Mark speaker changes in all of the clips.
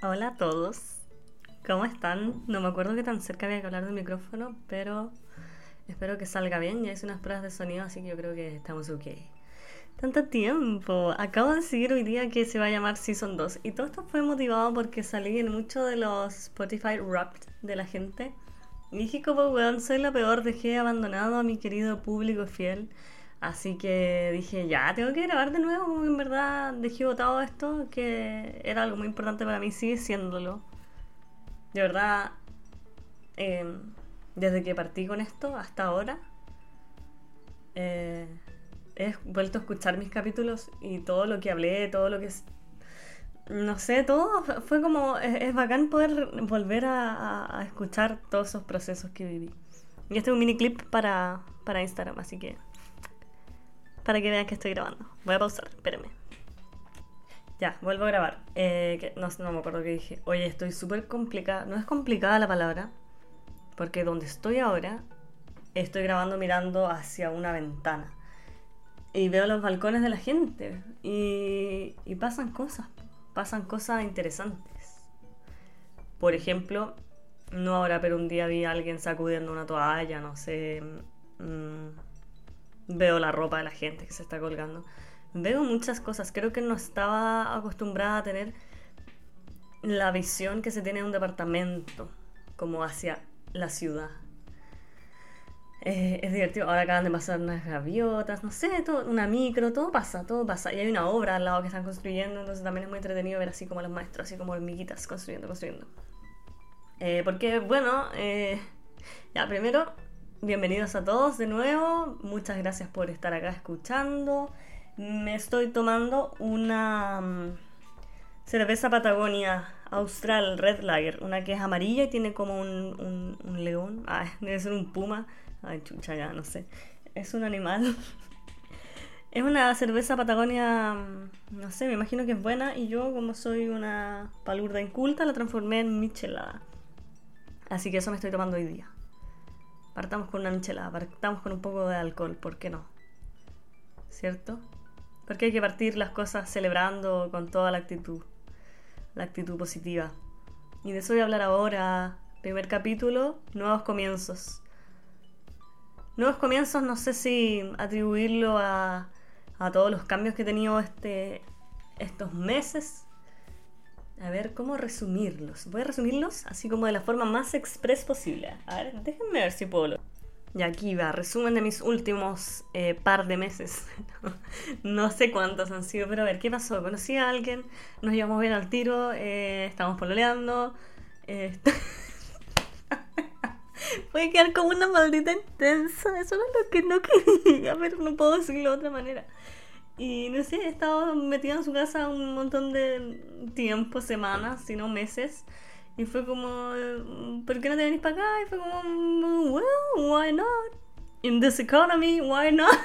Speaker 1: Hola a todos. ¿Cómo están? No me acuerdo que tan cerca había que hablar del micrófono, pero espero que salga bien. Ya hice unas pruebas de sonido, así que yo creo que estamos ok. Tanto tiempo. Acabo de decidir hoy día que se va a llamar Season 2. Y todo esto fue motivado porque salí en muchos de los Spotify Wrapped de la gente. Y dije como, weón, soy la peor. Dejé abandonado a mi querido público fiel. Así que dije, ya, tengo que grabar de nuevo, en verdad dejé botado esto, que era algo muy importante para mí, sigue siéndolo. De verdad, em, desde que partí con esto hasta ahora, eh, he vuelto a escuchar mis capítulos y todo lo que hablé, todo lo que... No sé, todo fue como... Es, bacán poder volver a, escuchar todos esos procesos que viví. Y este es un mini clip para, para Instagram, así que para que vean que estoy grabando. Voy a pausar, espérenme. Ya, vuelvo a grabar. Eh, no, no me acuerdo qué dije. Oye, estoy súper complicada. No es complicada la palabra, porque donde estoy ahora, estoy grabando mirando hacia una ventana. Y veo los balcones de la gente. Y, y pasan cosas. Pasan cosas interesantes. Por ejemplo, no ahora, pero un día vi a alguien sacudiendo una toalla, no sé. Mmm, veo la ropa de la gente que se está colgando. Veo muchas cosas. Creo que no estaba acostumbrada a tener la visión que se tiene en un departamento, como hacia la ciudad. Eh, es divertido. Ahora acaban de pasar unas gaviotas, no sé, todo, una micro, todo pasa, todo pasa. Y hay una obra al lado que están construyendo, entonces también es muy entretenido ver así como los maestros, así como hormiguitas construyendo, construyendo. Eh, porque, bueno, eh, ya, primero Bienvenidos a todos de nuevo, muchas gracias por estar acá escuchando. Me estoy tomando una mm, cerveza Patagonia Austral Red Lager, una que es amarilla y tiene como un, león, ah, debe ser un puma, ay chucha ya, no sé, es un animal. es una cerveza Patagonia, mm, no sé, me imagino que es buena y yo como soy una palurda inculta la transformé en michelada. Así que eso me estoy tomando hoy día. Partamos con una michelada, partamos con un poco de alcohol, ¿por qué no? ¿Cierto? Porque hay que partir las cosas celebrando con toda la actitud, la actitud positiva. Y de eso voy a hablar ahora. Primer capítulo, nuevos comienzos. Nuevos comienzos, no sé si atribuirlo a, a todos los cambios que he tenido este, estos meses a ver, ¿cómo resumirlos? Voy a resumirlos así como de la forma más express posible. A ver, déjenme ver si puedo. Y aquí va, resumen de mis últimos eh, par de meses. no sé cuántos han sido, pero a ver, ¿qué pasó? Conocí a alguien, nos llevamos bien al tiro, eh, estábamos pololeando. Eh, Puede quedar como una maldita intensa, eso es lo que no quería, pero no puedo decirlo de otra manera. Y no sé, he estado metida en su casa un montón de tiempo, semanas, si no meses. Y fue como, ¿por qué no te venís para acá? Y fue como, well, why not? In this economy, why not?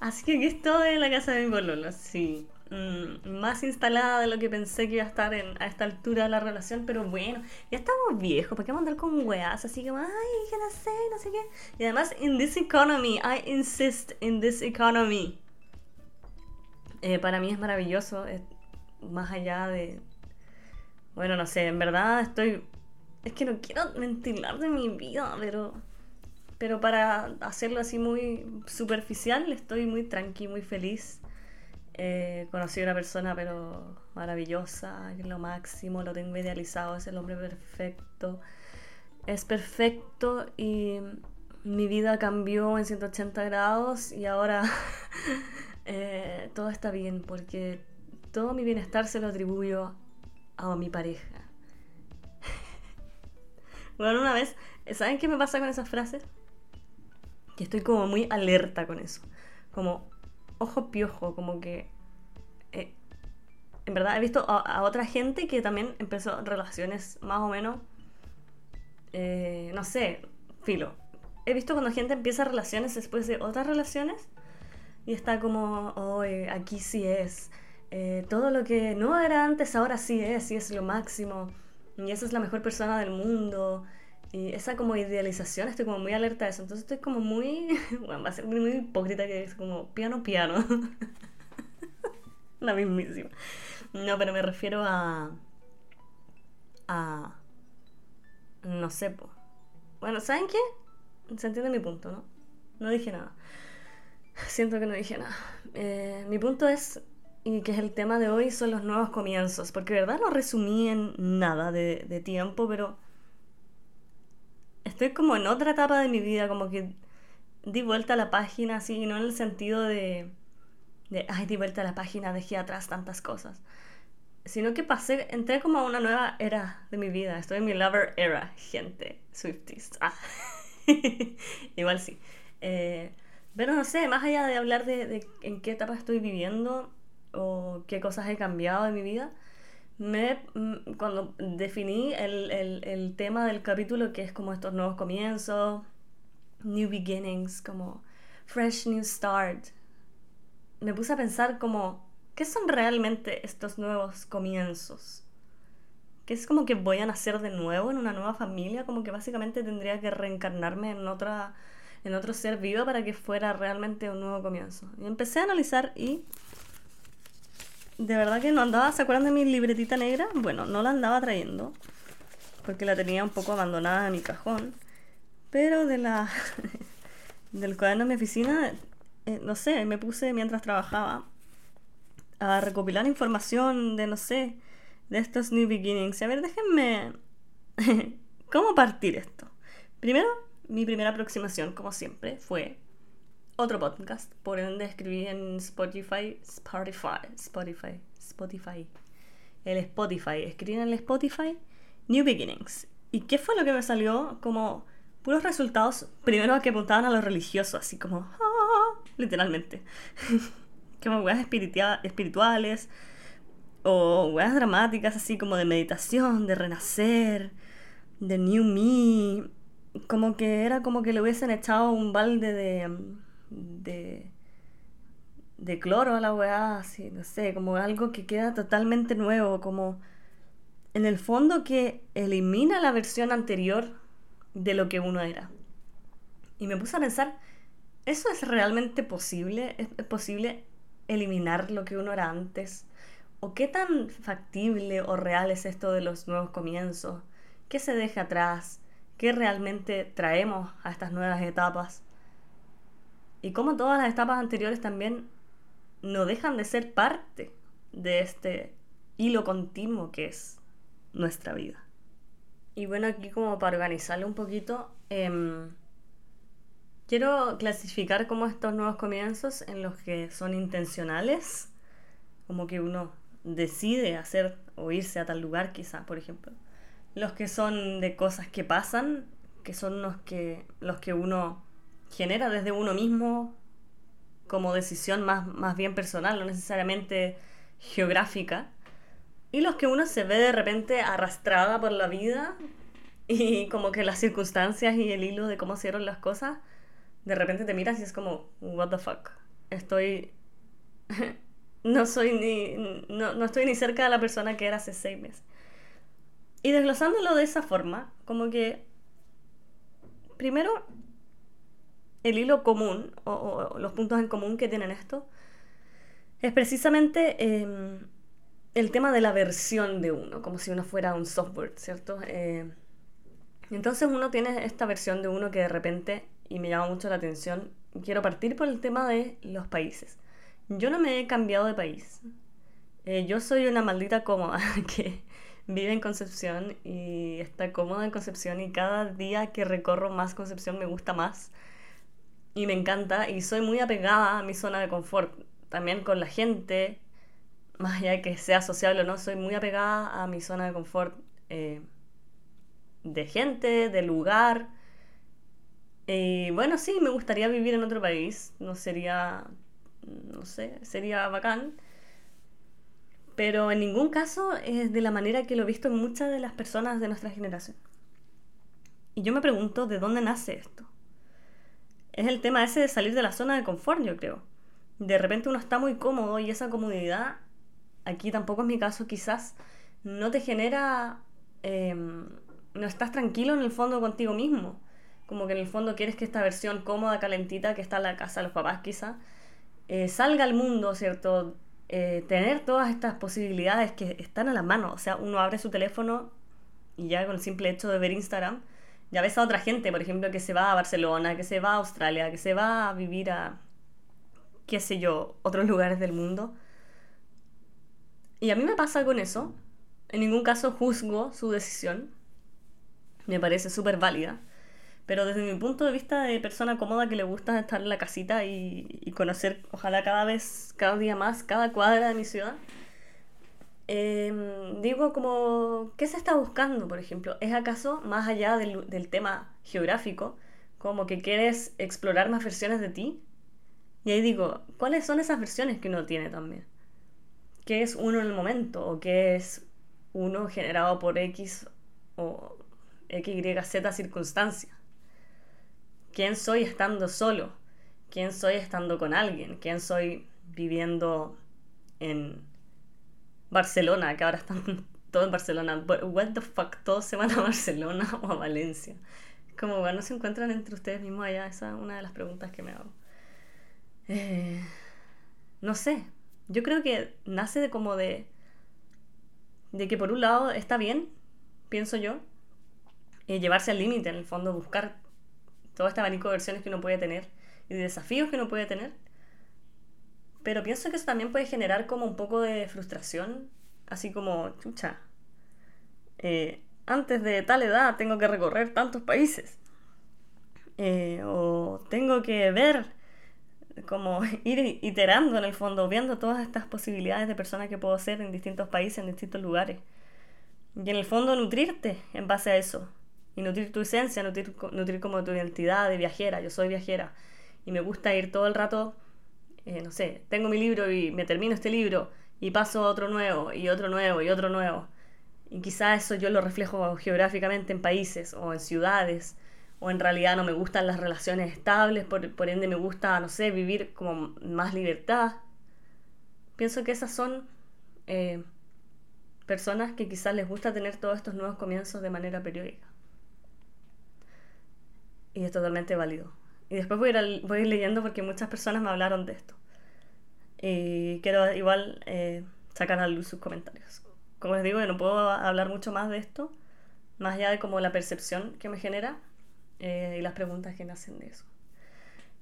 Speaker 1: Así que aquí estoy en la casa de mi pololo, sí. Mm, más instalada de lo que pensé que iba a estar en, a esta altura de la relación, pero bueno, ya estamos viejos, ¿para qué mandar con weas? Así que, ay, que no sé, no sé. Y además, in this economy, I insist in this economy. Eh, para mí es maravilloso, más allá de... Bueno, no sé, en verdad estoy... Es que no quiero ventilar de mi vida, pero... Pero para hacerlo así muy superficial, estoy muy tranqui, muy feliz. Eh, conocí una persona pero maravillosa, es lo máximo, lo tengo idealizado, es el hombre perfecto. Es perfecto y mi vida cambió en 180 grados y ahora eh, todo está bien porque todo mi bienestar se lo atribuyo a mi pareja. bueno, una vez, ¿saben qué me pasa con esas frases? Que estoy como muy alerta con eso. Como, ojo piojo, como que... Eh, en verdad he visto a, otra gente que también empezó relaciones más o menos... Eh, no sé, filo. He visto cuando gente empieza relaciones después de otras relaciones y está como, hoy aquí sí es. Eh, todo lo que no era antes ahora sí es y es lo máximo. Y esa es la mejor persona del mundo. Y esa como idealización, estoy como muy alerta a eso. Entonces estoy como muy, bueno, va a ser muy, muy hipócrita que es como piano, piano. la mismísima. No, pero me refiero a. a. No sé, po. Bueno, ¿saben qué? Se entiende mi punto, ¿no? No dije nada. Siento que no dije nada. Eh, mi punto es, y que es el tema de hoy, son los nuevos comienzos. Porque verdad no resumí en nada de tiempo, pero estoy como en otra etapa de mi vida, como que di vuelta a la página, así, no en el sentido de, de, ay, di vuelta a la página, dejé atrás tantas cosas, sino que pasé, entré como a una nueva era de mi vida, estoy en mi lover era, gente, Swifties. Ah. Igual sí. Eh, pero no sé, más allá de hablar de, de, en qué etapa estoy viviendo o qué cosas he cambiado en mi vida, me, mm, cuando definí el, el, el tema del capítulo, que es como estos nuevos comienzos, new beginnings, como fresh new start, me puse a pensar como, ¿qué son realmente estos nuevos comienzos? ¿Qué es como que voy a nacer de nuevo en una nueva familia? Como que básicamente tendría que reencarnarme en otra en otro ser vivo para que fuera realmente un nuevo comienzo. Y empecé a analizar y de verdad que no andaba, ¿se acuerdan de mi libretita negra? Bueno, no la andaba trayendo porque la tenía un poco abandonada en mi cajón. Pero de la del cuaderno de mi oficina, eh, no sé, me puse mientras trabajaba a recopilar información de, no sé, de estos New Beginnings. A ver, déjenme... ¿Cómo partir esto? Primero, mi primera aproximación, como siempre, fue otro podcast. Por ende, escribí en Spotify, Spotify, Spotify, Spotify, el Spotify. Escribí en el Spotify New Beginnings. ¿Y qué fue lo que me salió? Como puros resultados, primero que apuntaban a lo religioso, así como, ah", literalmente. como weas espirituales o weas dramáticas, así como de meditación, de renacer, de new me. Como que era como que le hubiesen echado un balde de. De. de cloro a la wea, así, no sé, como algo que queda totalmente nuevo, como. en el fondo que elimina la versión anterior de lo que uno era. Y me puse a pensar, ¿eso es realmente posible? ¿Es posible eliminar lo que uno era antes? ¿O qué tan factible o real es esto de los nuevos comienzos? ¿Qué se deja atrás? ¿Qué realmente traemos a estas nuevas etapas? Y cómo todas las etapas anteriores también no dejan de ser parte de este hilo continuo que es nuestra vida. Y bueno, aquí como para organizarlo un poquito, em, quiero clasificar como estos nuevos comienzos en los que son intencionales, como que uno decide hacer o irse a tal lugar quizá, por ejemplo. Los que son de cosas que pasan, que son los que, los que uno genera desde uno mismo como decisión más, más bien personal, no necesariamente geográfica y los que uno se ve de repente arrastrada por la vida y como que las circunstancias y el hilo de cómo hicieron las cosas, de repente te miras y es como, what the fuck, estoy... no soy ni... No, no estoy ni cerca de la persona que era hace seis meses. Y desglosándolo de esa forma, como que... Primero, el hilo común, o, los puntos en común que tienen esto, es precisamente... Eh, el tema de la versión de uno, como si uno fuera un software, ¿cierto? Eh, entonces uno tiene esta versión de uno que de repente, y me llama mucho la atención, quiero partir por el tema de los países. Yo no me he cambiado de país. Eh, yo soy una maldita cómoda que vive en Concepción y está cómoda en Concepción y cada día que recorro más Concepción me gusta más y me encanta y soy muy apegada a mi zona de confort, también con la gente, más allá de que sea sociable o no, soy muy apegada a mi zona de confort eh, de gente, de lugar. Y bueno, sí, me gustaría vivir en otro país, no sería, no sé, sería bacán. Pero en ningún caso es de la manera que lo he visto en muchas de las personas de nuestra generación. Y yo me pregunto, ¿de dónde nace esto? Es el tema ese de salir de la zona de confort, yo creo. De repente uno está muy cómodo y esa comodidad aquí tampoco es mi caso, quizás no te genera, em, no estás tranquilo en el fondo contigo mismo. Como que en el fondo quieres que esta versión cómoda, calentita, que está en la casa de los papás quizás, eh, salga al mundo, ¿cierto? eh, tener todas estas posibilidades que están a la mano. O sea, uno abre su teléfono y ya con el simple hecho de ver Instagram, ya ves a otra gente, por ejemplo, que se va a Barcelona, que se va a Australia, que se va a vivir a, qué sé yo, otros lugares del mundo. Y a mí me pasa con eso. En ningún caso juzgo su decisión. Me parece súper válida. Pero desde mi punto de vista de persona cómoda que le gusta estar en la casita y, conocer, ojalá cada vez, cada día más, cada cuadra de mi ciudad, em, digo como, ¿qué se está buscando, por ejemplo? ¿Es acaso más allá del, del tema geográfico, como que quieres explorar más versiones de ti? Y ahí digo, ¿cuáles son esas versiones que uno tiene también? ¿Qué es uno en el momento? ¿O qué es uno generado por X o X, Y, Z circunstancias? quién soy estando solo, quién soy estando con alguien, quién soy viviendo en Barcelona, que ahora están todos en Barcelona. what the fuck, todos se van a Barcelona o a Valencia. Como, bueno, se encuentran entre ustedes mismos allá? Esa es una de las preguntas que me hago. Eh, no sé, yo creo que nace de como de... De que por un lado está bien, pienso yo, eh, llevarse al límite, en el fondo, buscar todo este abanico de versiones que uno puede tener y de desafíos que uno puede tener. Pero pienso que eso también puede generar como un poco de frustración, así como, chucha, eh, antes de tal edad tengo que recorrer tantos países. Eh, o tengo que ver, como ir iterando en el fondo, viendo todas estas posibilidades de personas que puedo ser en distintos países, en distintos lugares. Y en el fondo nutrirte en base a eso y nutrir tu esencia, nutrir, nutrir como tu identidad de viajera. Yo soy viajera y me gusta ir todo el rato, eh, no sé, tengo mi libro y me termino este libro y paso a otro nuevo y otro nuevo y otro nuevo. Y quizá eso yo lo reflejo geográficamente en países o en ciudades, o en realidad no me gustan las relaciones estables, por, por ende me gusta, no sé, vivir como más libertad. Pienso que esas son eh, personas que quizás les gusta tener todos estos nuevos comienzos de manera periódica y es totalmente válido. Y después voy a ir, ir leyendo porque muchas personas me hablaron de esto. Y quiero igual eh, sacar a luz sus comentarios. Como les digo, yo no puedo hablar mucho más de esto, más allá de como la percepción que me genera eh, y las preguntas que nacen de eso.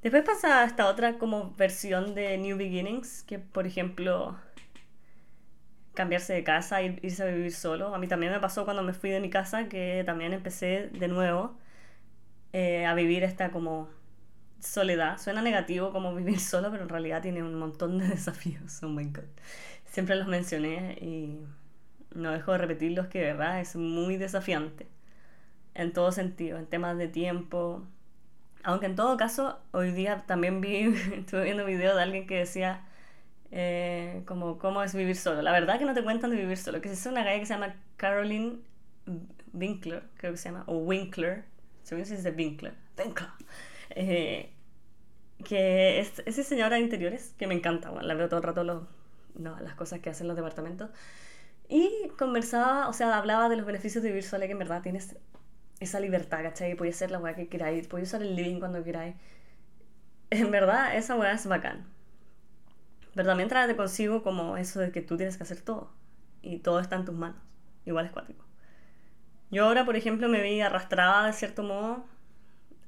Speaker 1: Después pasa esta otra como versión de New Beginnings, que por ejemplo cambiarse de casa, irse a vivir solo. A mí también me pasó cuando me fui de mi casa, que también empecé de nuevo eh, a vivir esta como soledad. Suena negativo como vivir solo, pero en realidad tiene un montón de desafíos. Oh my god. Siempre los mencioné y no dejo de repetirlos que verdad es muy desafiante. En todo sentido, en temas de tiempo. Aunque en todo caso, hoy día también vi, estuve viendo un video de alguien que decía eh, como cómo es vivir solo. La verdad que no te cuentan de vivir solo. Que es una galla que se llama Caroline Winkler, creo que se llama, o Winkler, según es de Winkler, Winkler. Eh, que es, es diseñadora de interiores, que me encanta, la veo todo el rato las cosas que hacen los departamentos. Y conversaba, o sea, hablaba de los beneficios de vivir sola, que en verdad tienes esa libertad, ¿cachai? Puedes hacer la weá que queráis, puedes usar el living cuando queráis. En verdad, esa weá es bacán. Pero también de consigo como eso de que tú tienes que hacer todo. Y todo está en tus manos. Igual es cuático. Yo ahora, por ejemplo, me vi arrastrada de cierto modo,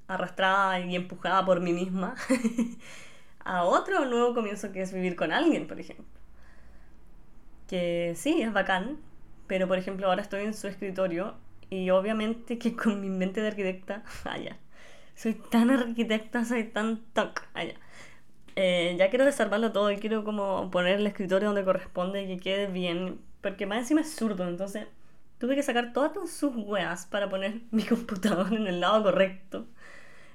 Speaker 1: arrastrada y empujada por mí misma a otro nuevo comienzo que es vivir con alguien, por ejemplo. Que sí, es bacán, pero por ejemplo ahora estoy en su escritorio y obviamente que con mi mente de arquitecta, allá, soy tan arquitecta, soy tan toc, allá. Eh, ya quiero desarmarlo todo y quiero como poner el escritorio donde corresponde y que quede bien, porque más encima es zurdo, entonces Tuve que sacar todas sus weas para poner mi computador en el lado correcto.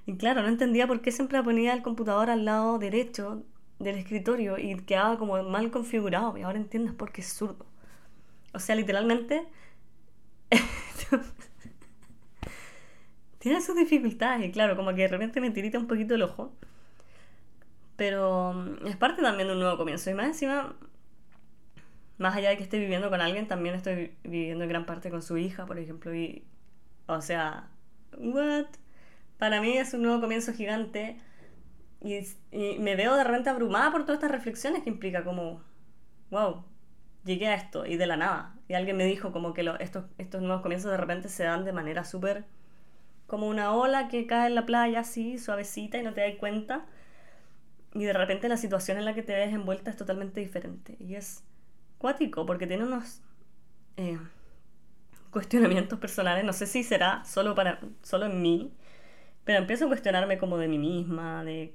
Speaker 1: Y claro, no entendía por qué siempre ponía el computador al lado derecho del escritorio y quedaba como mal configurado. Y ahora entiendes por qué es zurdo. O sea, literalmente. tiene sus dificultades y claro, como que de repente me tirita un poquito el ojo. Pero mm, es parte también de un nuevo comienzo. Y más encima más allá de que esté viviendo con alguien, también estoy viviendo en gran parte con su hija, por ejemplo, y, o sea, what? Para mí es un nuevo comienzo gigante y, me veo de repente abrumada por todas estas reflexiones que implica como wow, llegué a esto y de la nada. Y alguien me dijo como que estos, estos nuevos comienzos de repente se dan de manera súper como una ola que cae en la playa así, suavecita y no te das cuenta. Y de repente la situación en la que te ves envuelta es totalmente diferente. Y es cuático porque tiene unos eh, cuestionamientos personales. No sé si será solo, para, solo en mí, pero empiezo a cuestionarme como de mí misma, de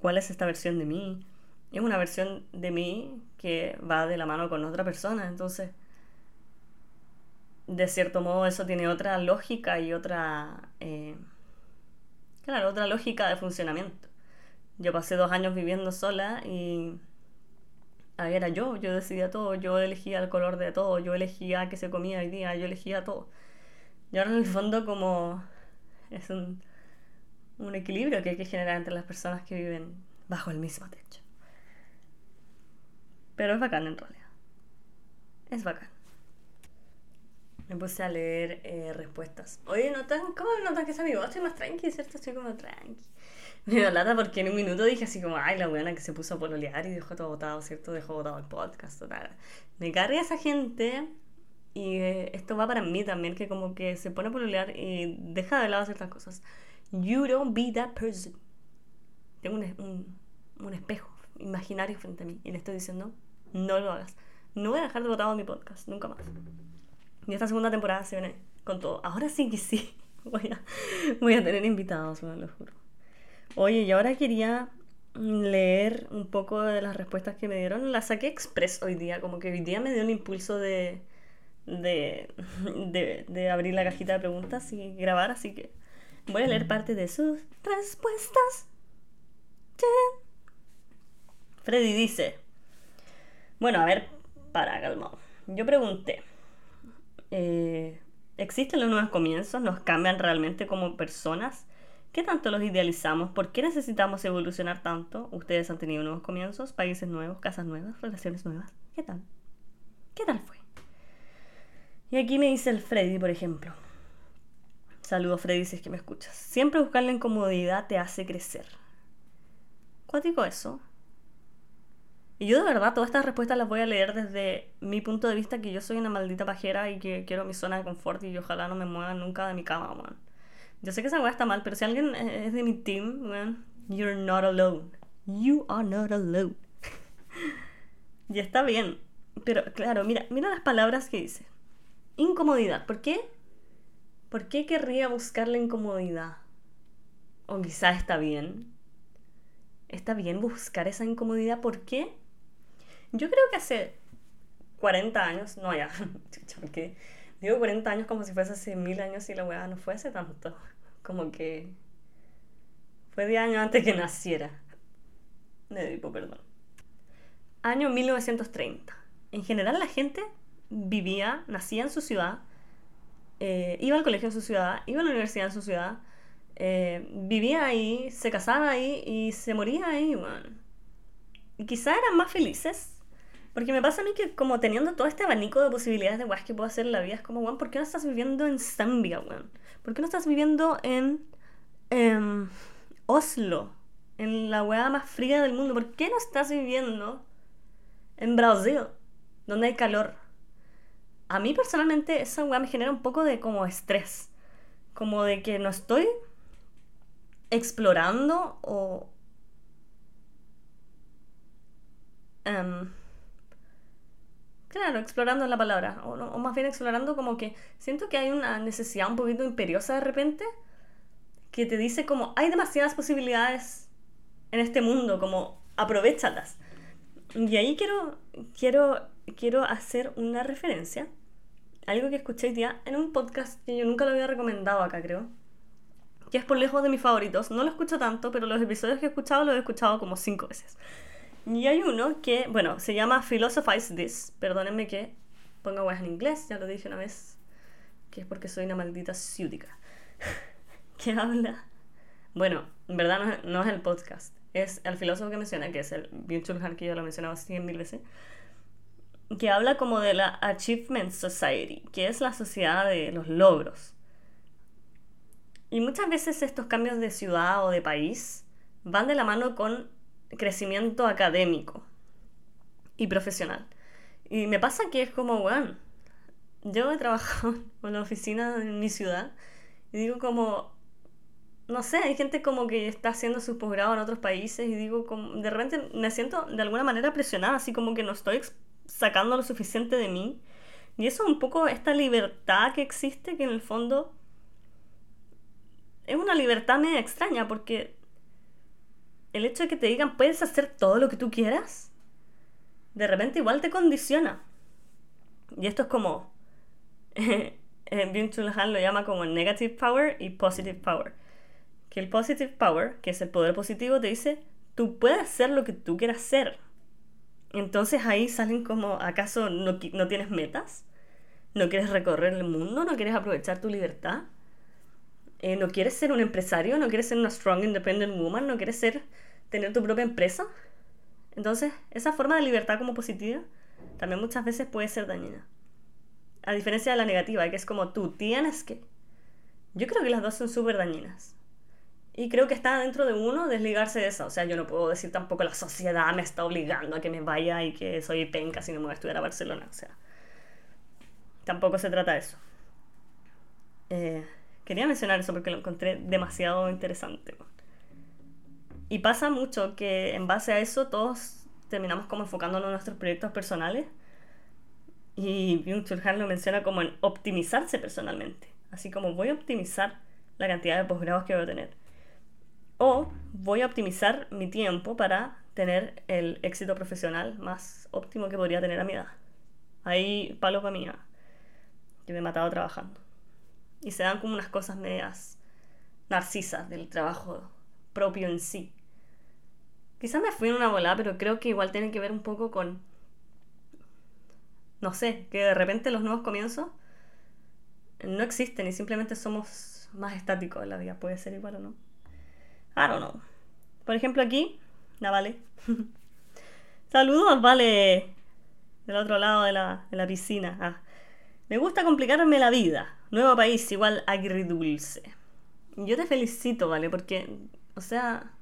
Speaker 1: cuál es esta versión de mí. Es una versión de mí que va de la mano con otra persona, entonces de cierto modo eso tiene otra lógica y otra, eh, claro, otra lógica de funcionamiento. Yo pasé dos años viviendo sola y ahí era yo, yo decidía todo, yo elegía el color de todo, yo elegía qué se comía hoy día, yo elegía todo. Y ahora en el fondo como es un, un equilibrio que hay que generar entre las personas que viven bajo el mismo techo. Pero es bacán en realidad. Es bacán. Me puse a leer eh, respuestas. Oye, ¿notan? ¿Cómo notan que es mi voz? Estoy más tranqui, ¿cierto? Estoy como tranqui. Me dio lata porque en un minuto dije así como, ay, la buena que se puso a pololear y dejó todo botado, ¿cierto? Dejó botado el podcast, total. Me carga esa gente y eh, esto va para mí también, que como que se pone a pololear y deja de lado ciertas cosas. You don't be that person. Tengo un, un, un espejo imaginario frente a mí y le estoy diciendo, no lo hagas. No voy a dejar de botado mi podcast, nunca más. Y esta segunda temporada se viene con todo. Ahora sí que sí. Voy a, voy a tener invitados, me lo juro. Oye, y ahora quería leer un poco de las respuestas que me dieron. La saqué express hoy día, como que hoy día me dio un impulso de, de, de, de abrir la cajita de preguntas y grabar, así que voy a leer parte de sus respuestas. Freddy dice, bueno, a ver, para, calmado. Yo pregunté, eh, ¿existen los nuevos comienzos? ¿Nos cambian realmente como personas? ¿Qué tanto los idealizamos? ¿Por qué necesitamos evolucionar tanto? ¿Ustedes han tenido nuevos comienzos, países nuevos, casas nuevas, relaciones nuevas? ¿Qué tal? ¿Qué tal fue? Y aquí me dice el Freddy, por ejemplo. Saludos Freddy si es que me escuchas. Siempre buscar la incomodidad te hace crecer. ¿Cuático eso? Y yo de verdad todas estas respuestas las voy a leer desde mi punto de vista que yo soy una maldita pajera y que quiero mi zona de confort y ojalá no me mueva nunca de mi cama, man. Yo sé que esa weá está mal, pero si alguien es de mi team, man, you're not alone. You are not alone. y está bien. Pero claro, mira, mira las palabras que dice. Incomodidad. ¿Por qué? ¿Por qué querría buscar la incomodidad? O quizá está bien. Está bien buscar esa incomodidad. ¿Por qué? Yo creo que hace 40 años, no ya, porque digo 40 años como si fuese hace mil años y la weá no fuese tanto. Como que fue 10 años antes que naciera. Edipo, perdón. Año 1930. En general la gente vivía, nacía en su ciudad, eh, iba al colegio en su ciudad, iba a la universidad en su ciudad, eh, vivía ahí, se casaba ahí y se moría ahí, man. Y quizá eran más felices porque me pasa a mí que como teniendo todo este abanico de posibilidades de weas que puedo hacer en la vida, es como, weón, ¿por qué no estás viviendo en Zambia, weón? ¿Por qué no estás viviendo en em, Oslo? En la wea más fría del mundo. ¿Por qué no estás viviendo en Brasil? Donde hay calor. A mí personalmente esa wea me genera un poco de como estrés. Como de que no estoy explorando o... Um, Claro, explorando la palabra, o, más bien explorando como que siento que hay una necesidad un poquito imperiosa de repente que te dice como hay demasiadas posibilidades en este mundo, como aprovechalas. Y ahí quiero, quiero, quiero hacer una referencia, algo que escuché hoy día en un podcast que yo nunca lo había recomendado acá, creo, que es por lejos de mis favoritos. No lo escucho tanto, pero los episodios que he escuchado los he escuchado como cinco veces. Y hay uno que, bueno, se llama Philosophize This. Perdónenme que ponga weas en inglés, ya lo dije una vez, que es porque soy una maldita ciútica. que habla. Bueno, en verdad no es, el podcast, es el filósofo que menciona, que es el Byung-Chul que yo lo he mencionado cien mil veces, que habla como de la Achievement Society, que es la sociedad de los logros. Y muchas veces estos cambios de ciudad o de país van de la mano con crecimiento académico. y profesional. Y me pasa que es como, bueno, yo he trabajado en la oficina en mi ciudad y digo como, no sé, hay gente como que está haciendo su posgrado en otros países y digo, como, de repente me siento de alguna manera presionada, así como que no estoy sacando lo suficiente de mí. Y eso es un poco esta libertad que existe, que en el fondo es una libertad media extraña, porque el hecho de que te digan puedes hacer todo lo que tú quieras, de repente igual te condiciona. Y esto es como, Byung-Chul Han lo llama como negative power y positive power. Que el positive power, que es el poder positivo, te dice, tú puedes hacer lo que tú quieras hacer. Entonces ahí salen como, ¿acaso no, no tienes metas? ¿No quieres recorrer el mundo? ¿No quieres aprovechar tu libertad? Eh, ¿No quieres ser un empresario? ¿No quieres ser una strong independent woman? ¿No quieres ser, tener tu propia empresa? Entonces, esa forma de libertad como positiva también muchas veces puede ser dañina. A diferencia de la negativa, que es como tú tienes que. Yo creo que las dos son súper dañinas. Y creo que está dentro de uno desligarse de eso. O sea, yo no puedo decir tampoco la sociedad me está obligando a que me vaya y que soy penca si no me voy a estudiar a Barcelona. O sea, tampoco se trata de eso. Eh, quería mencionar eso porque lo encontré demasiado interesante. Y pasa mucho que en base a eso todos terminamos como enfocándonos en nuestros proyectos personales. Y Byung-Chul lo menciona como en optimizarse personalmente. Así como voy a optimizar la cantidad de posgrados que voy a tener. O voy a optimizar mi tiempo para tener el éxito profesional más óptimo que podría tener a mi edad. Ahí palo para mí. Yo me he matado trabajando. Y se dan como unas cosas medias narcisas del trabajo propio en sí. Quizás me fui en una bola, pero creo que igual tiene que ver un poco con. No sé, que de repente los nuevos comienzos no existen y simplemente somos más estáticos en la vida. Puede ser igual o no. I don't know. Por ejemplo, aquí, la Vale. Saludos, Vale. Del otro lado de la, de la piscina. Ah. Me gusta complicarme la vida. Nuevo país igual agridulce. Yo te felicito, ¿vale? Porque, o sea,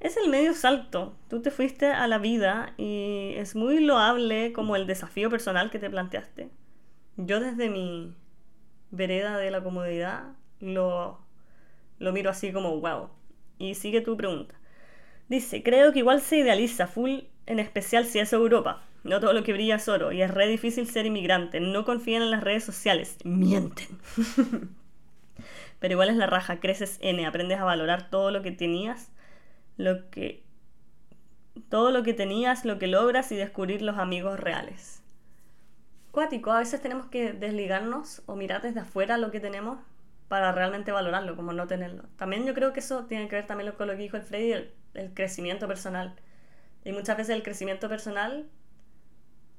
Speaker 1: es el medio salto. Tú te fuiste a la vida y es muy loable como el desafío personal que te planteaste. Yo desde mi vereda de la comodidad lo, lo miro así como wow. Y sigue tu pregunta. Dice, creo que igual se idealiza full, en especial si es Europa. No todo lo que brilla es oro y es re difícil ser inmigrante. No confían en las redes sociales. Mienten. Pero igual es la raja. Creces N. Aprendes a valorar todo lo que tenías. Lo que... Todo lo que tenías, lo que logras y descubrir los amigos reales. Cuático, a veces tenemos que desligarnos o mirar desde afuera lo que tenemos para realmente valorarlo, como no tenerlo. También yo creo que eso tiene que ver también con lo que dijo el Freddy, el, el crecimiento personal. Y muchas veces el crecimiento personal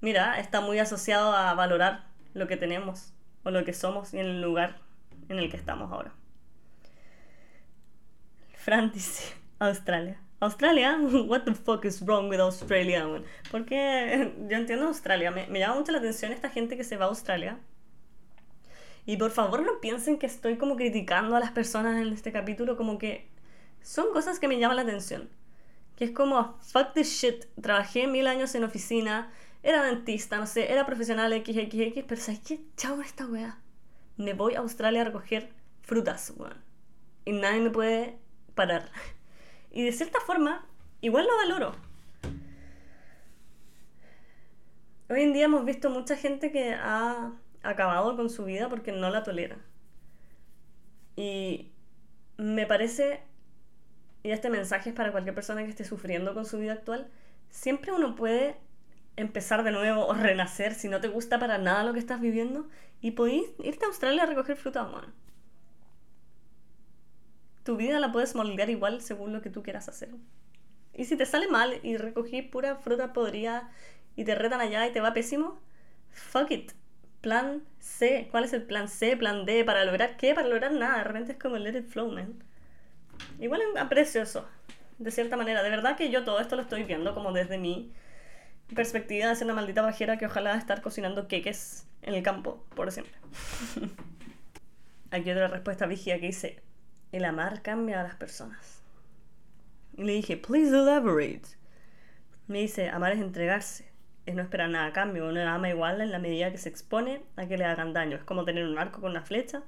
Speaker 1: mira, está muy asociado a valorar lo que tenemos o lo que somos y en el lugar en el que estamos ahora. Fran dice, Australia. Australia, what the fuck is wrong with Australia? Porque yo entiendo Australia, me, me llama mucho la atención esta gente que se va a Australia. Y por favor no piensen que estoy como criticando a las personas en este capítulo, como que son cosas que me llaman la atención. Que es como, fuck this shit, trabajé mil años en oficina, era dentista, no sé, era profesional XXX, pero ¿sabes qué? Chao esta weá. Me voy a Australia a recoger frutas, weón. Y nadie me puede parar. Y de cierta forma, igual lo valoro. Hoy en día hemos visto mucha gente que ha acabado con su vida porque no la tolera. Y me parece, y este mensaje es para cualquier persona que esté sufriendo con su vida actual, siempre uno puede empezar de nuevo o renacer si no te gusta para nada lo que estás viviendo y podéis irte a Australia a recoger fruta humana. Tu vida la puedes moldear igual según lo que tú quieras hacer. Y si te sale mal y recogí pura fruta podrida y te retan allá y te va pésimo, fuck it. Plan C. ¿Cuál es el plan C? Plan D. ¿Para lograr qué? Para lograr nada. De repente es como let it flow, man. Igual aprecio eso. De cierta manera. De verdad que yo todo esto lo estoy viendo como desde mi perspectiva de ser una maldita bajera que ojalá estar cocinando queques en el campo por siempre. Aquí otra respuesta vigia que dice, el amar cambia a las personas. Y le dije, please elaborate. Me dice, amar es entregarse, es no esperar nada a cambio. Uno ama igual en la medida que se expone a que le hagan daño. Es como tener un arco con una flecha.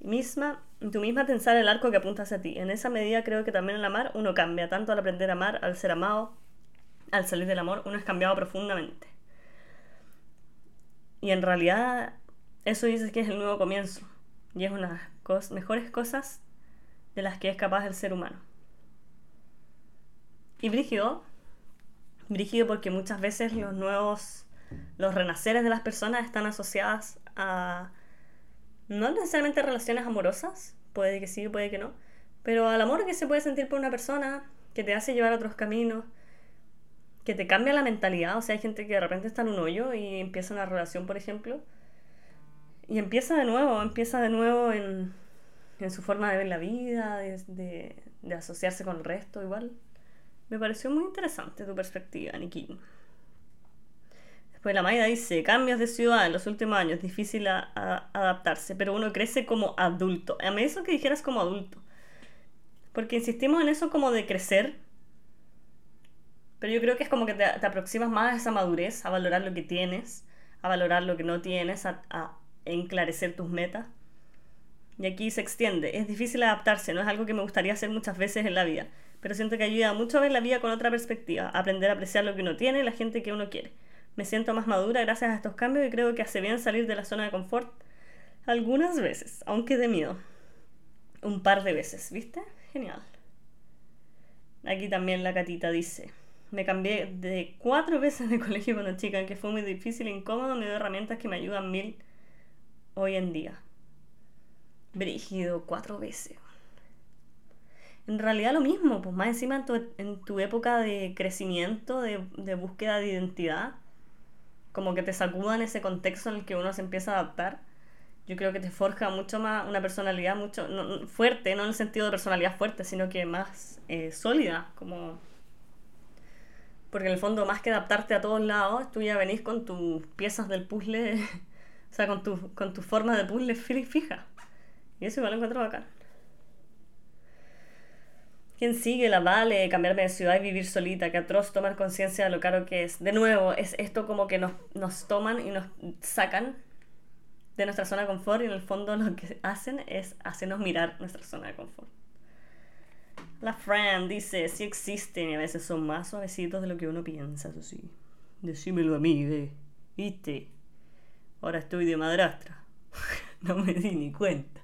Speaker 1: Misma, tú misma tensar el arco que apunta hacia ti. En esa medida creo que también el amar uno cambia, tanto al aprender a amar, al ser amado, al salir del amor, uno es cambiado profundamente. Y en realidad eso dice que es el nuevo comienzo. Y es una de las mejores cosas de las que es capaz el ser humano. Y brígido, brígido porque muchas veces los nuevos, los renaceres de las personas están asociadas a no necesariamente relaciones amorosas, puede que sí, puede que no, pero al amor que se puede sentir por una persona, que te hace llevar a otros caminos, que te cambia la mentalidad. O sea, hay gente que de repente está en un hoyo y empieza una relación, por ejemplo, y empieza de nuevo, empieza de nuevo en, en su forma de ver la vida, de, de asociarse con el resto, igual. Me pareció muy interesante tu perspectiva, Niki. Después la Maida dice, cambios de ciudad en los últimos años, difícil adaptarse, pero uno crece como adulto. A mí eso que dijeras como adulto. Porque insistimos en eso como de crecer, pero yo creo que es como que te, aproximas más a esa madurez, a valorar lo que tienes, a valorar lo que no tienes, a, a enclarecer tus metas. Y aquí se extiende. Es difícil adaptarse, no es algo que me gustaría hacer muchas veces en la vida pero siento que ayuda mucho a ver la vida con otra perspectiva, aprender a apreciar lo que uno tiene y la gente que uno quiere. Me siento más madura gracias a estos cambios y creo que hace bien salir de la zona de confort algunas veces, aunque de miedo. Un par de veces, ¿viste? Genial. Aquí también la catita dice, me cambié de cuatro veces de colegio cuando chica, que fue muy difícil incómodo, me dio herramientas que me ayudan mil hoy en día. Brígido, cuatro veces en realidad lo mismo, pues más encima en tu, época de crecimiento, de, búsqueda de identidad, como que te sacudan ese contexto en el que uno se empieza a adaptar, yo creo que te forja mucho más una personalidad mucho fuerte, no en el sentido de personalidad fuerte, sino que más eh, sólida, como... Porque en el fondo, más que adaptarte a todos lados, tú ya venís con tus piezas del puzzle, o sea, con tu, con tu forma de puzzle fija. Y eso igual lo encuentro bacán. ¿Quién sigue la vale? Cambiarme de ciudad y vivir solita, que atroz tomar conciencia de lo caro que es. De nuevo, es esto como que nos, nos toman y nos sacan de nuestra zona de confort y en el fondo lo que hacen es hacernos mirar nuestra zona de confort. La Fran dice, sí existen y a veces son más suavecitos de lo que uno piensa, eso sí. Decímelo a mí, ve. ¿Viste? Ahora estoy de madrastra. no me di ni cuenta.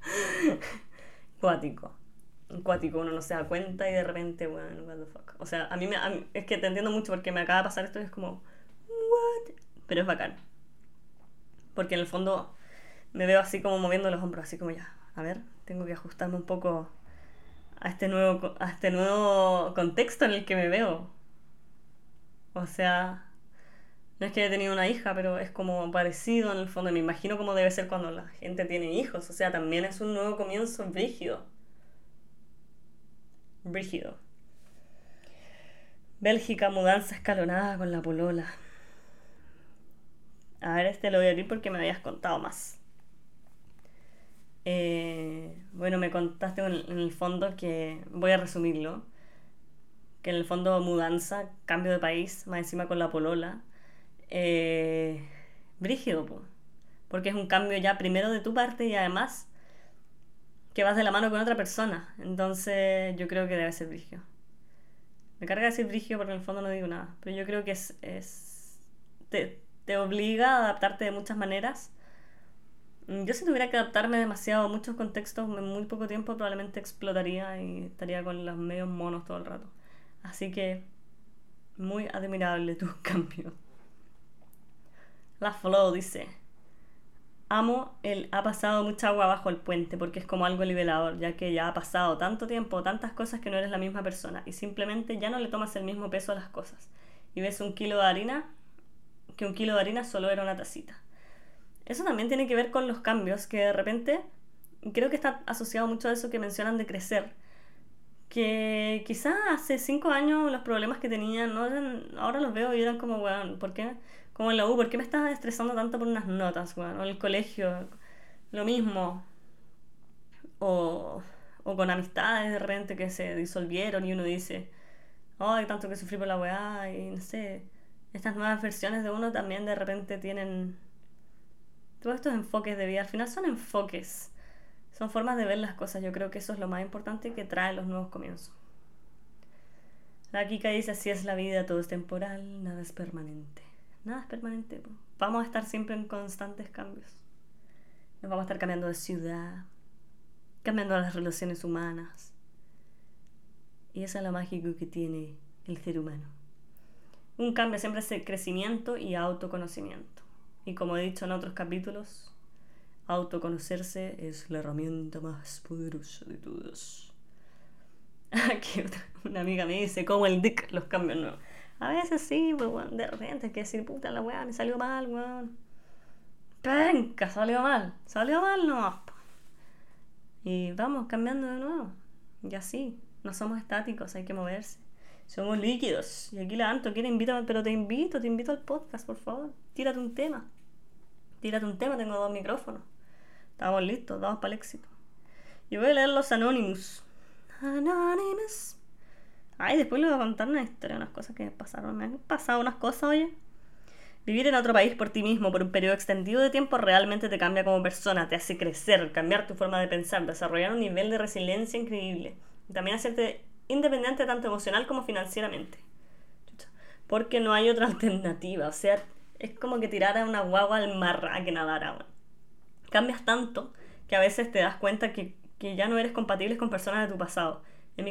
Speaker 1: Cuático cuático, uno no se da cuenta y de repente, bueno, what the fuck. O sea, a mí, me, es que te entiendo mucho porque me acaba de pasar esto y es como, what? Pero es bacán. Porque en el fondo me veo así como moviendo los hombros, así como ya, a ver, tengo que ajustarme un poco a este nuevo, a este nuevo contexto en el que me veo. O sea, no es que haya tenido una hija, pero es como parecido en el fondo. Me imagino cómo debe ser cuando la gente tiene hijos. O sea, también es un nuevo comienzo rígido. Brígido. Bélgica, mudanza escalonada con la polola. A ver, este lo voy a abrir porque me habías contado más. Eh, bueno, me contaste en el fondo que, voy a resumirlo, que en el fondo mudanza, cambio de país, más encima con la polola. Eh, brígido, porque es un cambio ya primero de tu parte y además que vas de la mano con otra persona. Entonces yo creo que debe ser brigio. Me carga decir brigio porque en el fondo no digo nada. Pero yo creo que es... es te, te obliga a adaptarte de muchas maneras. Yo si tuviera que adaptarme demasiado a muchos contextos en muy poco tiempo probablemente explotaría y estaría con los medios monos todo el rato. Así que muy admirable tu cambio. La Flow dice, amo el ha pasado mucha agua bajo el puente porque es como algo nivelador, ya que ya ha pasado tanto tiempo, tantas cosas que no eres la misma persona y simplemente ya no le tomas el mismo peso a las cosas. Y ves un kilo de harina, que un kilo de harina solo era una tacita. Eso también tiene que ver con los cambios, que de repente creo que está asociado mucho a eso que mencionan de crecer. Que quizás hace cinco años los problemas que tenían, no ahora los veo y eran como, bueno, ¿por qué? Como en la U, ¿por qué me estás estresando tanto por unas notas, weón? O en el colegio, lo mismo. O, o con amistades de repente que se disolvieron y uno dice, ay, tanto que sufrí por la weá, y no sé, estas nuevas versiones de uno también de repente tienen todos estos enfoques de vida. Al final son enfoques, son formas de ver las cosas. Yo creo que eso es lo más importante que traen los nuevos comienzos. La Kika dice, así es la vida, todo es temporal, nada es permanente. Nada es permanente. Vamos a estar siempre en constantes cambios. Nos vamos a estar cambiando de ciudad, cambiando las relaciones humanas. Y eso es lo mágico que tiene el ser humano. Un cambio siempre es crecimiento y autoconocimiento. Y como he dicho en otros capítulos, autoconocerse es la herramienta más poderosa de todas. Aquí una amiga me dice, como el dick los cambios. A veces sí, pues de repente hay que decir, puta la weá, me salió mal, weón. Penca, salió mal. Salió mal no. Y vamos cambiando de nuevo. Y así, no somos estáticos, hay que moverse. Somos líquidos. Y aquí la Anto quiere invitarme, pero te invito, te invito al podcast, por favor. Tírate un tema. Tírate un tema, tengo dos micrófonos. Estamos listos, vamos para el éxito. Y voy a leer los Anonymous. Anonymous. Ay, después les voy a contar una historia, unas cosas que pasaron. Me han pasado unas cosas, oye. Vivir en otro país por ti mismo por un periodo extendido de tiempo realmente te cambia como persona, te hace crecer, cambiar tu forma de pensar, desarrollar un nivel de resiliencia increíble. Y también hacerte independiente tanto emocional como financieramente. Porque no hay otra alternativa. O sea, es como que tirar a una guagua al mar a que nadara. Cambias tanto que a veces te das cuenta que, que ya no eres compatible con personas de tu pasado. En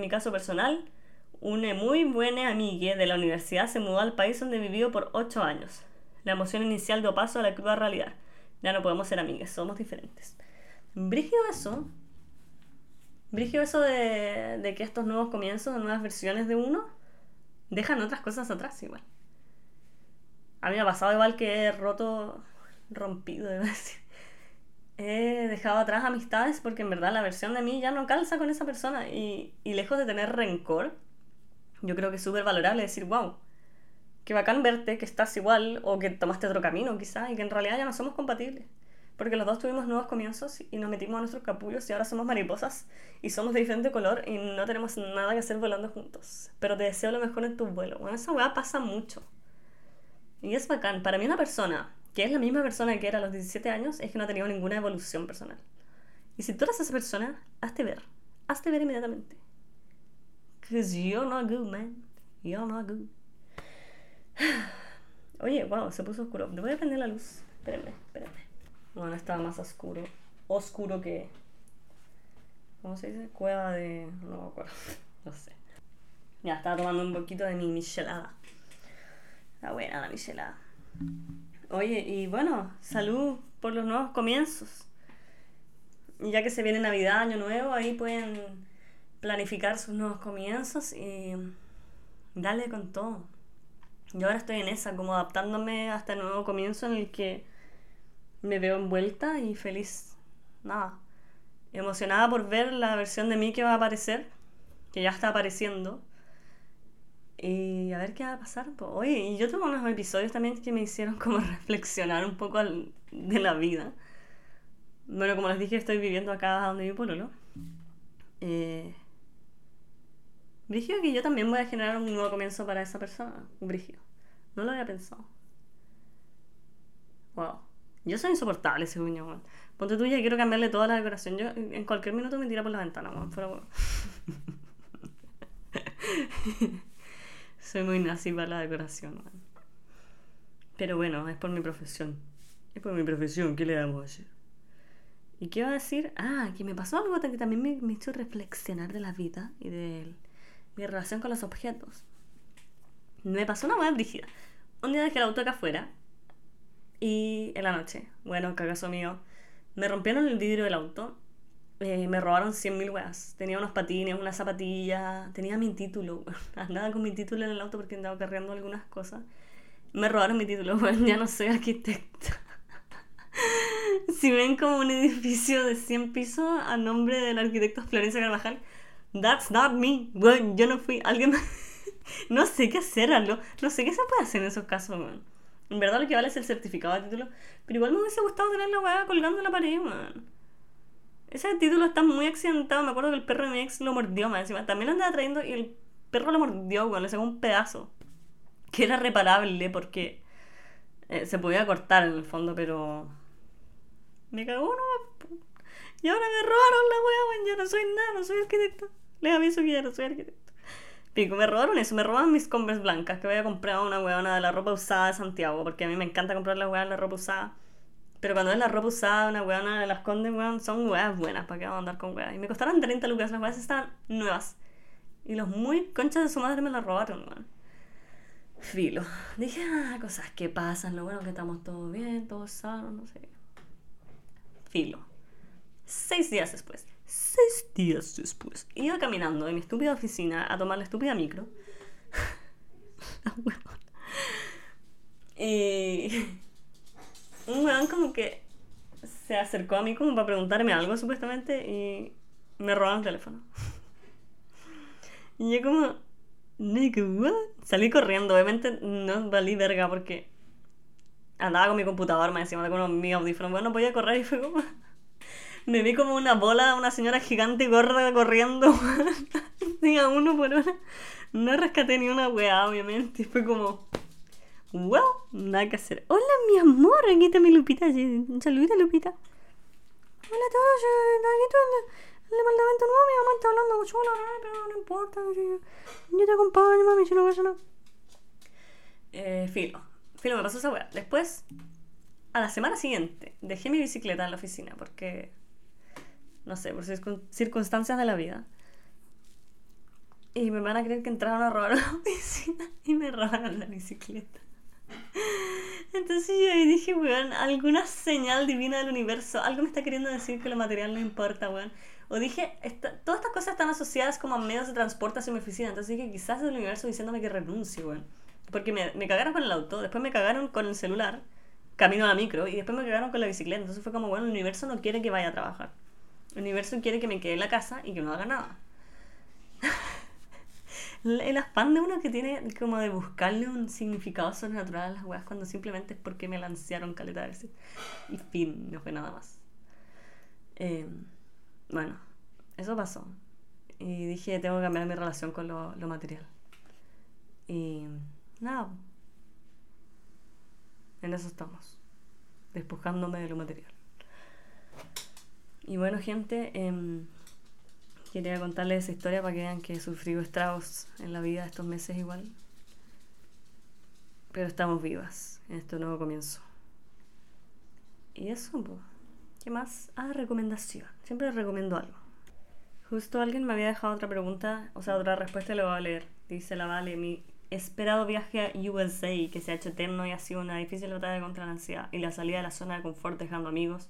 Speaker 1: mi, caso personal, una muy buena amiga de la universidad se mudó al país donde vivió por 8 años. La emoción inicial dio paso a la cruda realidad. Ya no podemos ser amigas, somos diferentes. Brigio eso. Brigio eso de, de que estos nuevos comienzos, nuevas versiones de uno, dejan otras cosas atrás igual. A mí me ha pasado igual que he roto, rompido, debo decir he dejado atrás amistades porque en verdad la versión de mí ya no calza con esa persona y, y lejos de tener rencor, yo creo que es súper valorable decir, wow, qué bacán verte, que estás igual o que tomaste otro camino quizás y que en realidad ya no somos compatibles. Porque los dos tuvimos nuevos comienzos y nos metimos a nuestros capullos y ahora somos mariposas y somos de diferente color y no tenemos nada que hacer volando juntos. Pero te deseo lo mejor en tu vuelo. Bueno, esa weá pasa mucho. Y es bacán. Para mí una persona que es la misma persona que era a los 17 años, es que no ha tenido ninguna evolución personal. Y si tú eres esa persona, hazte ver. Hazte ver inmediatamente. Because you're not good, man. You're not good. Oye, wow, se puso oscuro. Voy a prender la luz. Espérenme, espérenme. Bueno, estaba más oscuro. Oscuro que. ¿Cómo se dice? Cueva de. No me acuerdo. No sé. Ya, estaba tomando un poquito de mi michelada. Está buena la michelada. Oye, y bueno, salud por los nuevos comienzos. Ya que se viene Navidad, Año Nuevo, ahí pueden planificar sus nuevos comienzos y darle con todo. Yo ahora estoy en esa, como adaptándome a este nuevo comienzo en el que me veo envuelta y feliz. Nada. Emocionada por ver la versión de mí que va a aparecer, que ya está apareciendo. Y a ver qué va a pasar. Oye, y yo tengo unos episodios también que me hicieron como reflexionar un poco de la vida. Bueno, como les dije, estoy viviendo acá donde vivo Pololo. Eh, Brigio que yo también voy a generar un nuevo comienzo para esa persona. Brigio. No lo había pensado. Wow. Yo soy insoportable, según yo, Ponte tuya, quiero cambiarle toda la decoración. Yo en cualquier minuto me tira por la ventana, weón. Pero Soy muy nazi para la decoración. Pero bueno, es por mi profesión. Es por mi profesión, ¿qué le damos a? ¿Y qué iba a decir? Ah, que me pasó algo que también me, me hizo reflexionar de la vida y de mi relación con los objetos. Me pasó una buena brígida. Un día dejé el auto acá afuera y en la noche, bueno, cagazo mío, me rompieron el vidrio del auto eh, me robaron 100.000 weas. Tenía unos patines, una zapatilla, tenía mi título. Andaba con mi título en el auto porque andaba cargando algunas cosas. Me robaron mi título, bueno, ya no soy arquitecta. si ven como un edificio de 100 pisos a nombre del arquitecto Florencia Carvajal, that's not me. Bueno, yo no fui. Alguien. no sé qué hacer, no, no sé qué se puede hacer en esos casos, man. En verdad lo que vale es el certificado de título, pero igual me hubiese gustado tener la weá colgando en la pared, man. Ese título está muy accidentado. Me acuerdo que el perro de mi ex lo mordió más encima. También lo andaba trayendo y el perro lo mordió, weón, le sacó un pedazo. Que era reparable porque eh, se podía cortar en el fondo, pero. Me cagó no. Y ahora me robaron la weón. Yo no soy nada, no soy arquitecto. Les aviso que ya no soy arquitecto. Pico, me robaron eso, me robaron mis Converse blancas que había comprado una weona de la ropa usada de Santiago, porque a mí me encanta comprar las weas de la ropa usada. Pero cuando es la ropa usada, una weona de las Condes, weón, son weas buenas, ¿para qué vamos a andar con weas? Y me costaron 30 lucas, las weas estaban nuevas. Y los muy conchas de su madre me las robaron, weón. Filo. Dije, ah, cosas que pasan, lo bueno que estamos todos bien, todos sanos, no sé. Filo. Seis días después. Seis días después. Iba caminando de mi estúpida oficina a tomar la estúpida micro. Y. Un weón como que se acercó a mí como para preguntarme algo supuestamente y me robaron el teléfono. Y yo como, nigga, what? Salí corriendo, obviamente no valí verga porque andaba con mi computador, me encima con mi audífono, bueno, no podía correr y fue como... Me vi como una bola, una señora gigante gorda corriendo, diga uno por una. No rescaté ni una weá, obviamente, fue como... Wow, nada que hacer. Hola, mi amor, aquí está mi Lupita. Un saludito, Lupita. Hola a todos, aquí está el departamento nuevo, mi mamá está hablando mucho pero no importa. Yo, te acompaño, mami, si no pasa nada. Eh, filo. Filo, me pasó esa weá. Después, a la semana siguiente, dejé mi bicicleta en la oficina porque, no sé, por circunstancias de la vida. Y me van a creer que entraron a robar la oficina y me robaron la bicicleta. Entonces yo dije, weón, alguna señal divina del universo, algo me está queriendo decir que lo material no importa, weón. O dije, todas estas cosas están asociadas como a medios de transporte hacia mi oficina. Entonces dije, quizás es el universo diciéndome que renuncie, weón. Porque me, me cagaron con el auto, después me cagaron con el celular, camino a la micro, y después me cagaron con la bicicleta. Entonces fue como, bueno, el universo no quiere que vaya a trabajar. El universo quiere que me quede en la casa y que no haga nada. el afán de uno que tiene como de buscarle un significado sobrenatural a las weas cuando simplemente es porque me lancearon caleta de Y fin, no fue nada más. Eh, bueno, eso pasó. Y dije, tengo que cambiar mi relación con lo, material. Y nada. En eso estamos. Despojándome de lo material. Y bueno, gente, em, quería contarles esa historia para que vean que he sufrido estragos en la vida estos meses igual. Pero estamos vivas en este nuevo comienzo. Y eso. ¿Qué más? Ah, recomendación. Siempre recomiendo algo. Justo alguien me había dejado otra pregunta, o sea, otra respuesta y lo voy a leer. Dice la Vale, mi esperado viaje a USA, que se ha hecho eterno y ha sido una difícil batalla contra la ansiedad, y la salida de la zona de confort dejando amigos,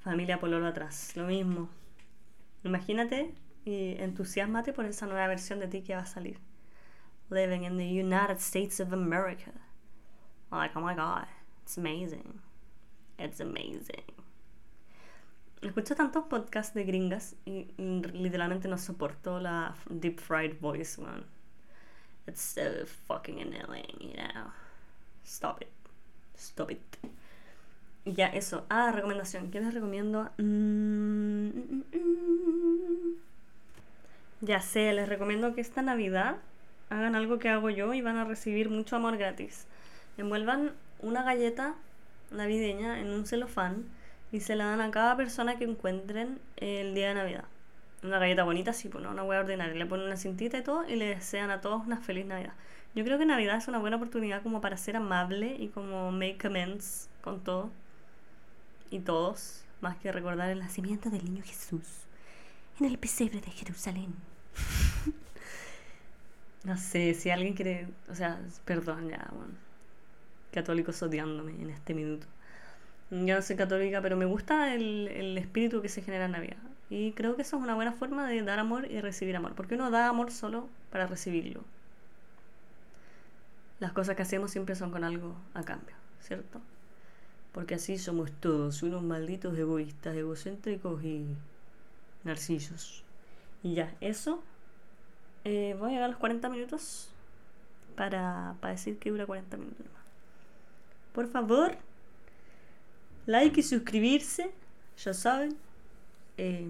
Speaker 1: familia por lo atrás. Lo mismo. Imagínate y entusiasmate por esa nueva versión de ti que va a salir. Living in the United States of America. Like, oh my god, it's amazing. It's amazing escucho tantos podcasts de gringas y, literalmente no soporto la deep fried voice, man. It's so fucking annoying, you know. Stop it. Stop it. Ya, eso. Ah, recomendación. ¿Qué les recomiendo? Mm, mm, mm, ya sé, les recomiendo que esta Navidad hagan algo que hago yo y van a recibir mucho amor gratis. Envuelvan una galleta navideña en un celofán y se la dan a cada persona que encuentren el día de Navidad. Una galleta bonita, sí, pues no, una hueá ordinaria. Le ponen una cintita y todo y le desean a todos una feliz Navidad. Yo creo que Navidad es una buena oportunidad como para ser amable y como make amends con todo y todos, más que recordar el nacimiento del niño Jesús en el pesebre de Jerusalén. no sé, si alguien quiere, o sea, perdón ya, bueno, católicos odiándome en este minuto. Yo no soy católica, pero me gusta el, el, espíritu que se genera en Navidad. Y creo que eso es una buena forma de dar amor y recibir amor. Porque uno da amor solo para recibirlo. Las cosas que hacemos siempre son con algo a cambio, ¿cierto? Porque así somos todos, unos malditos egoístas, egocéntricos y narcisos. Y ya, eso. Eh, voy a llegar a los 40 minutos para, para decir que dura 40 minutos más. Por favor, like y suscribirse, ya saben. Eh,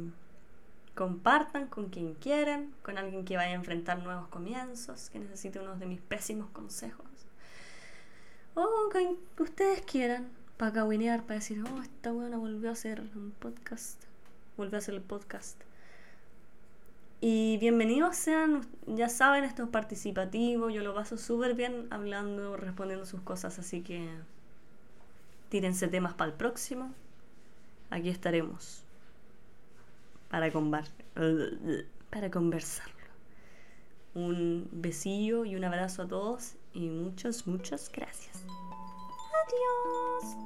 Speaker 1: Compartan con quien quieran, con alguien que vaya a enfrentar nuevos comienzos, que necesite unos de mis pésimos consejos. O con ustedes quieran, para cabinear, para decir, oh, esta buena volvió a hacer un podcast. Volvió a hacer el podcast. Y bienvenidos sean, ya saben, esto es participativo, yo lo paso súper bien hablando, respondiendo sus cosas, así que tírense temas para el próximo. Aquí estaremos para, para conversarlo. Un besillo y un abrazo a todos y muchas, muchas gracias. Adiós.